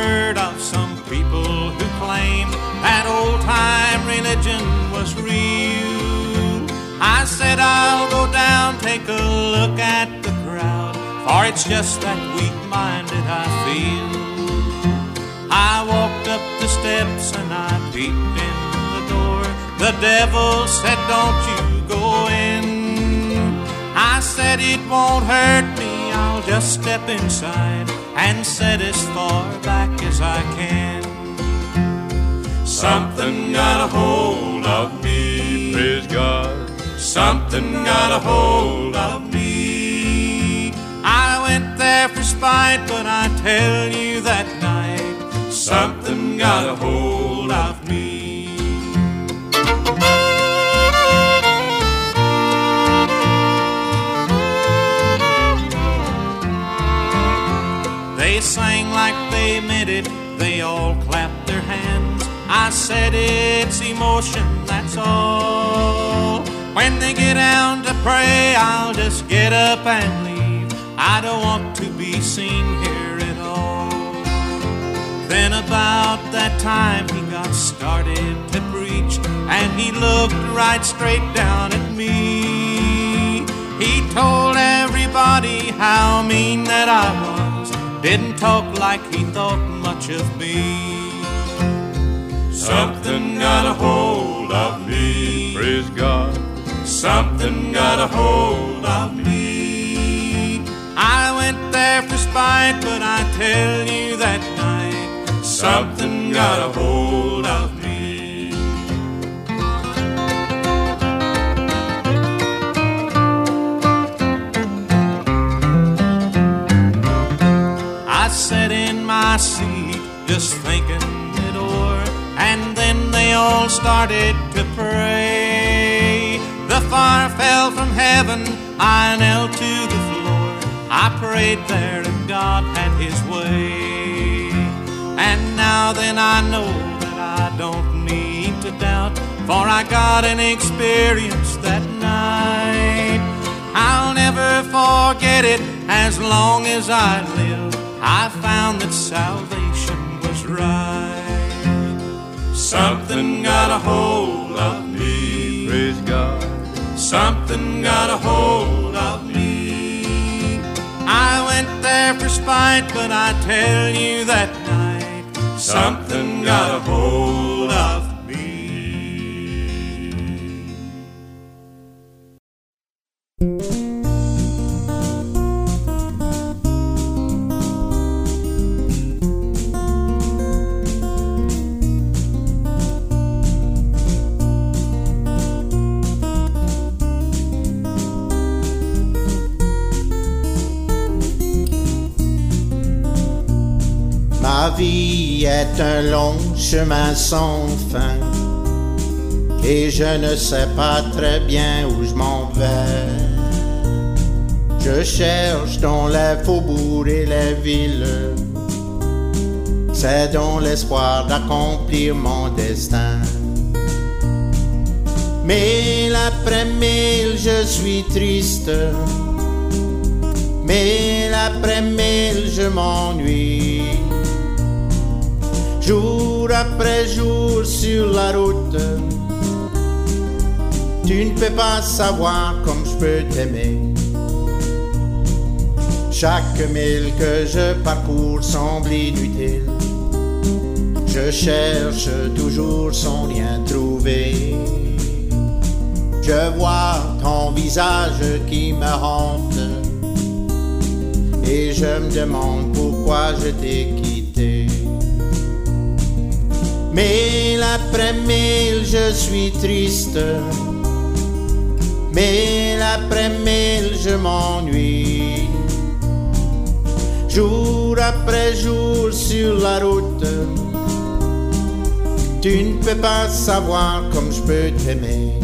Heard of some people who claimed that old time religion was real. I said I'll go down, take a look at the crowd, for it's just that weak-minded I feel. I walked up the steps and I peeped in the door. The devil said, don't you go in. I said it won't hurt me, I'll just step inside and sit as far back as I can. Something got a hold of me, Praise God. something got a hold of me. I went there for spite, but I tell you that night, something got a hold they all clapped their hands. I said it's emotion, that's all. When they get down to pray, I'll just get up and leave. I don't want to be seen here at all. Then about that time he got started to preach, and he looked right straight down at me. He told everybody how mean that I was, didn't talk like he thought much of me. Something got a hold of me. Praise God. Something got a hold of me. I went there for spite, but I tell you that night, something got a hold just thinking it over, and then they all started to pray. The fire fell from heaven, I knelt to the floor. I prayed there, and God had His way. And now then I know that I don't need to doubt, for I got an experience that night. I'll never forget it as long as I live. I found that salvation right. Something got a hold of me. Praise God. Something got a hold of me. I went there for spite, but I tell you that night, something got a hold est un long chemin sans fin et je ne sais pas très bien où je m'en vais. Je cherche dans les faubourgs et les villes, c'est dans l'espoir d'accomplir mon destin. Mais l'après-mille, je suis triste. Mais l'après-mille, je m'ennuie. Jour après jour sur la route, tu ne peux pas savoir comme je peux t'aimer. Chaque mille que je parcours semble inutile. Je cherche toujours sans rien trouver. Je vois ton visage qui me hante et je me demande pourquoi je t'ai quitté. Mais l'après-mille, je suis triste. Mais l'après-mille, je m'ennuie. Jour après jour sur la route, tu ne peux pas savoir comme je peux t'aimer.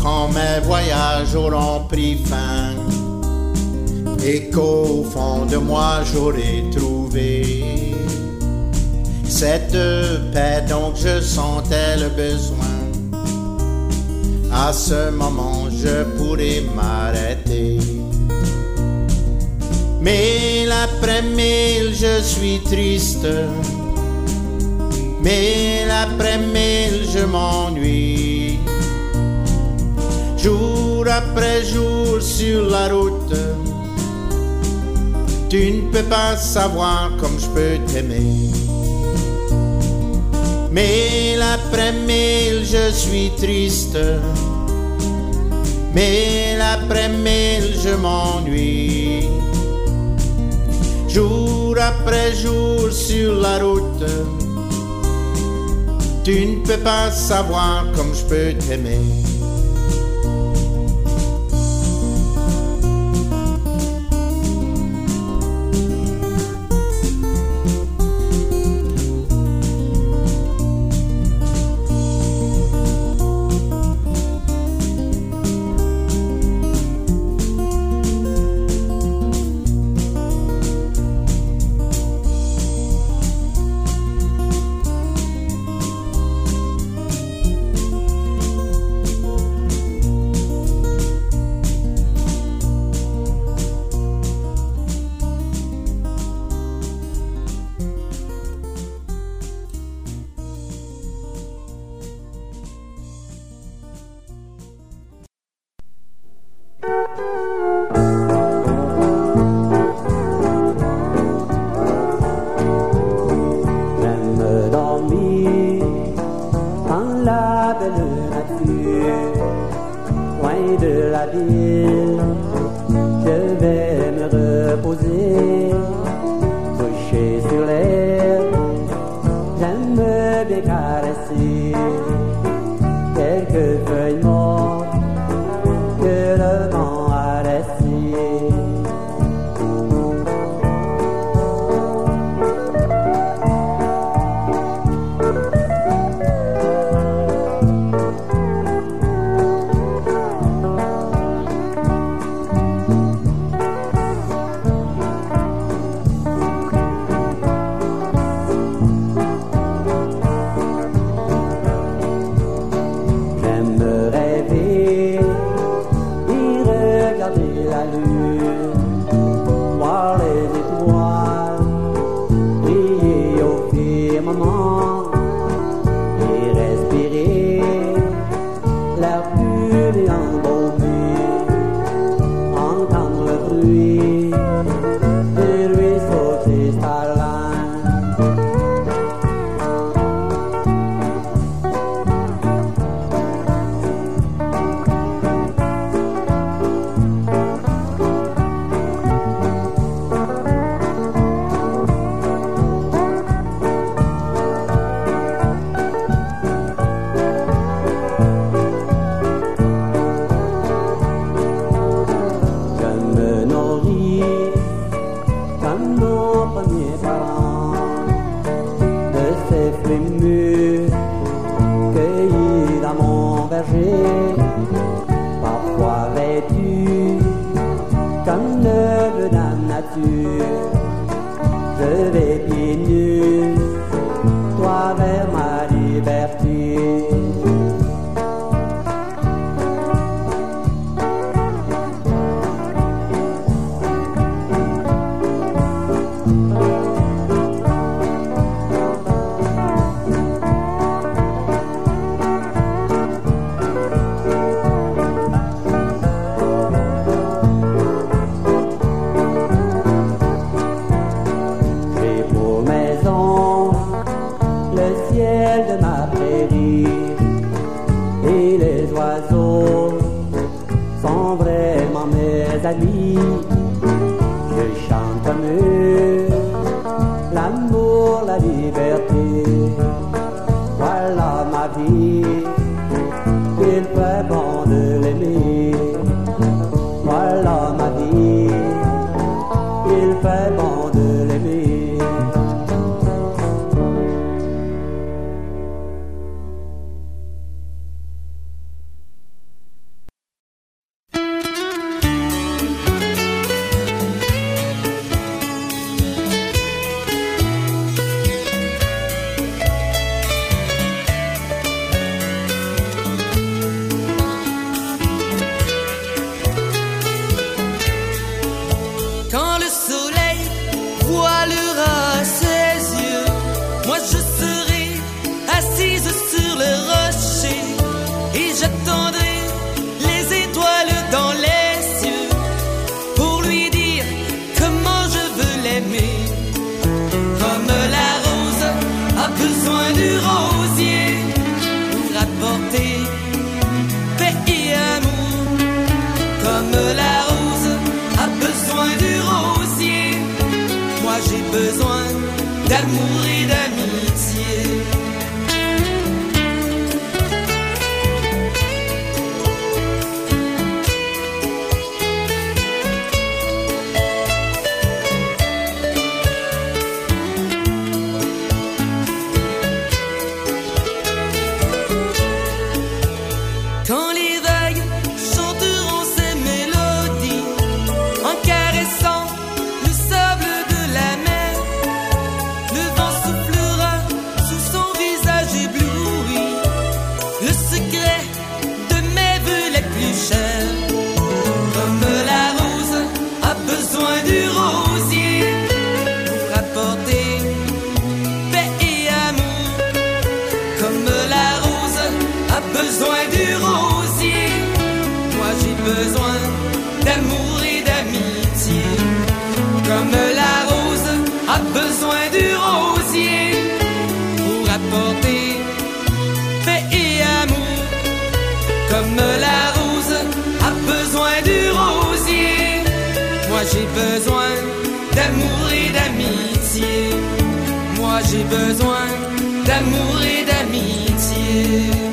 Quand mes voyages auront pris fin et qu'au fond de moi j'aurai trouvé cette paix dont je sentais le besoin. À ce moment, je pourrais m'arrêter. Mais l'après-mille, je suis triste. Mais l'après-mille, je m'ennuie. Après jour sur la route, tu ne peux pas savoir comme je peux t'aimer. Mais l'après-mille, je suis triste. Mais l'après-mille, je m'ennuie. Jour après jour sur la route, tu ne peux pas savoir comme je peux t'aimer. premier parent de ces fruits mûrs cueillis dans mon verger, parfois vêtus comme l'œuvre d'un nature. Je vais 在你。J'ai besoin d'amour et d'amitié.